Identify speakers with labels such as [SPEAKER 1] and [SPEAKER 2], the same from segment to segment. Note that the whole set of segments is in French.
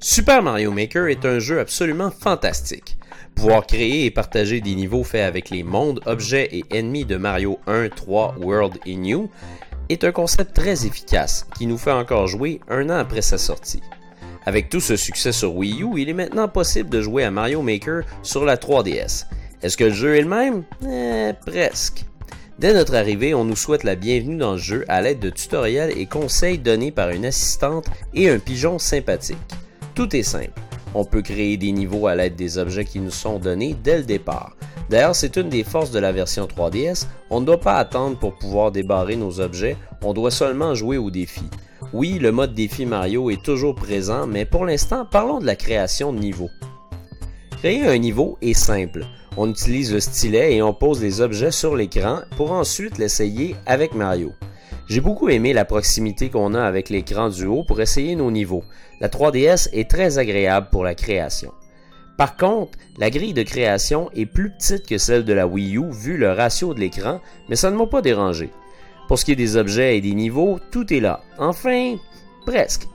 [SPEAKER 1] Super Mario Maker est un jeu absolument fantastique. Pouvoir créer et partager des niveaux faits avec les mondes, objets et ennemis de Mario 1, 3, World et New est un concept très efficace qui nous fait encore jouer un an après sa sortie. Avec tout ce succès sur Wii U, il est maintenant possible de jouer à Mario Maker sur la 3DS. Est-ce que le jeu est le même? Eh, presque. Dès notre arrivée, on nous souhaite la bienvenue dans le jeu à l'aide de tutoriels et conseils donnés par une assistante et un pigeon sympathique. Tout est simple. On peut créer des niveaux à l'aide des objets qui nous sont donnés dès le départ. D'ailleurs, c'est une des forces de la version 3DS. On ne doit pas attendre pour pouvoir débarrer nos objets, on doit seulement jouer au défi. Oui, le mode défi Mario est toujours présent, mais pour l'instant, parlons de la création de niveaux. Créer un niveau est simple. On utilise le stylet et on pose les objets sur l'écran pour ensuite l'essayer avec Mario. J'ai beaucoup aimé la proximité qu'on a avec l'écran du haut pour essayer nos niveaux. La 3DS est très agréable pour la création. Par contre, la grille de création est plus petite que celle de la Wii U vu le ratio de l'écran, mais ça ne m'a pas dérangé. Pour ce qui est des objets et des niveaux, tout est là. Enfin, presque.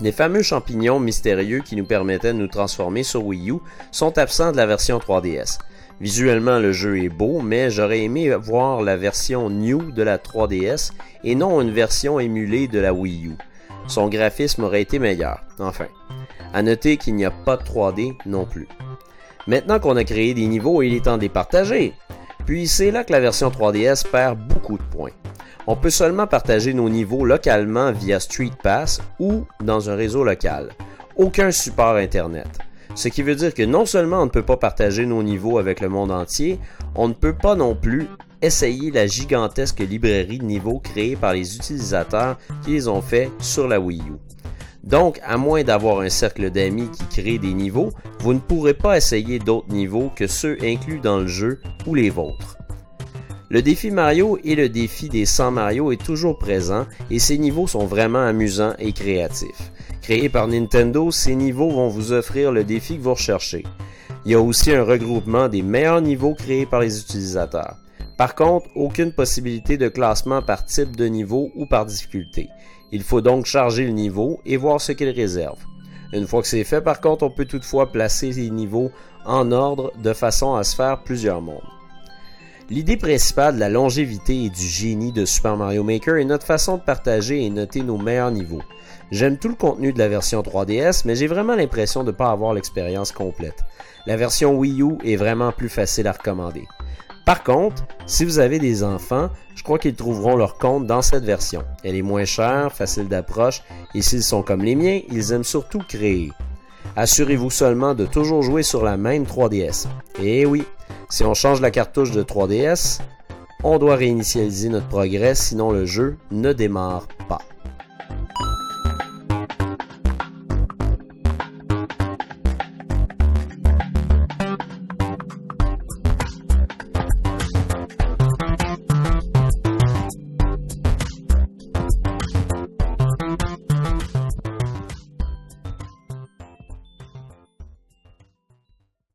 [SPEAKER 1] Les fameux champignons mystérieux qui nous permettaient de nous transformer sur Wii U sont absents de la version 3DS. Visuellement, le jeu est beau, mais j'aurais aimé voir la version New de la 3DS et non une version émulée de la Wii U. Son graphisme aurait été meilleur, enfin. À noter qu'il n'y a pas de 3D non plus. Maintenant qu'on a créé des niveaux, il est temps de les partager. Puis c'est là que la version 3DS perd beaucoup de points. On peut seulement partager nos niveaux localement via Street Pass ou dans un réseau local. Aucun support Internet. Ce qui veut dire que non seulement on ne peut pas partager nos niveaux avec le monde entier, on ne peut pas non plus essayer la gigantesque librairie de niveaux créée par les utilisateurs qui les ont fait sur la Wii U. Donc, à moins d'avoir un cercle d'amis qui crée des niveaux, vous ne pourrez pas essayer d'autres niveaux que ceux inclus dans le jeu ou les vôtres. Le défi Mario et le défi des 100 Mario est toujours présent et ces niveaux sont vraiment amusants et créatifs. Créés par Nintendo, ces niveaux vont vous offrir le défi que vous recherchez. Il y a aussi un regroupement des meilleurs niveaux créés par les utilisateurs. Par contre, aucune possibilité de classement par type de niveau ou par difficulté. Il faut donc charger le niveau et voir ce qu'il réserve. Une fois que c'est fait, par contre, on peut toutefois placer les niveaux en ordre de façon à se faire plusieurs mondes. L'idée principale de la longévité et du génie de Super Mario Maker est notre façon de partager et noter nos meilleurs niveaux. J'aime tout le contenu de la version 3DS, mais j'ai vraiment l'impression de ne pas avoir l'expérience complète. La version Wii U est vraiment plus facile à recommander. Par contre, si vous avez des enfants, je crois qu'ils trouveront leur compte dans cette version. Elle est moins chère, facile d'approche, et s'ils sont comme les miens, ils aiment surtout créer. Assurez-vous seulement de toujours jouer sur la même 3DS. Et eh oui, si on change la cartouche de 3DS, on doit réinitialiser notre progrès, sinon le jeu ne démarre.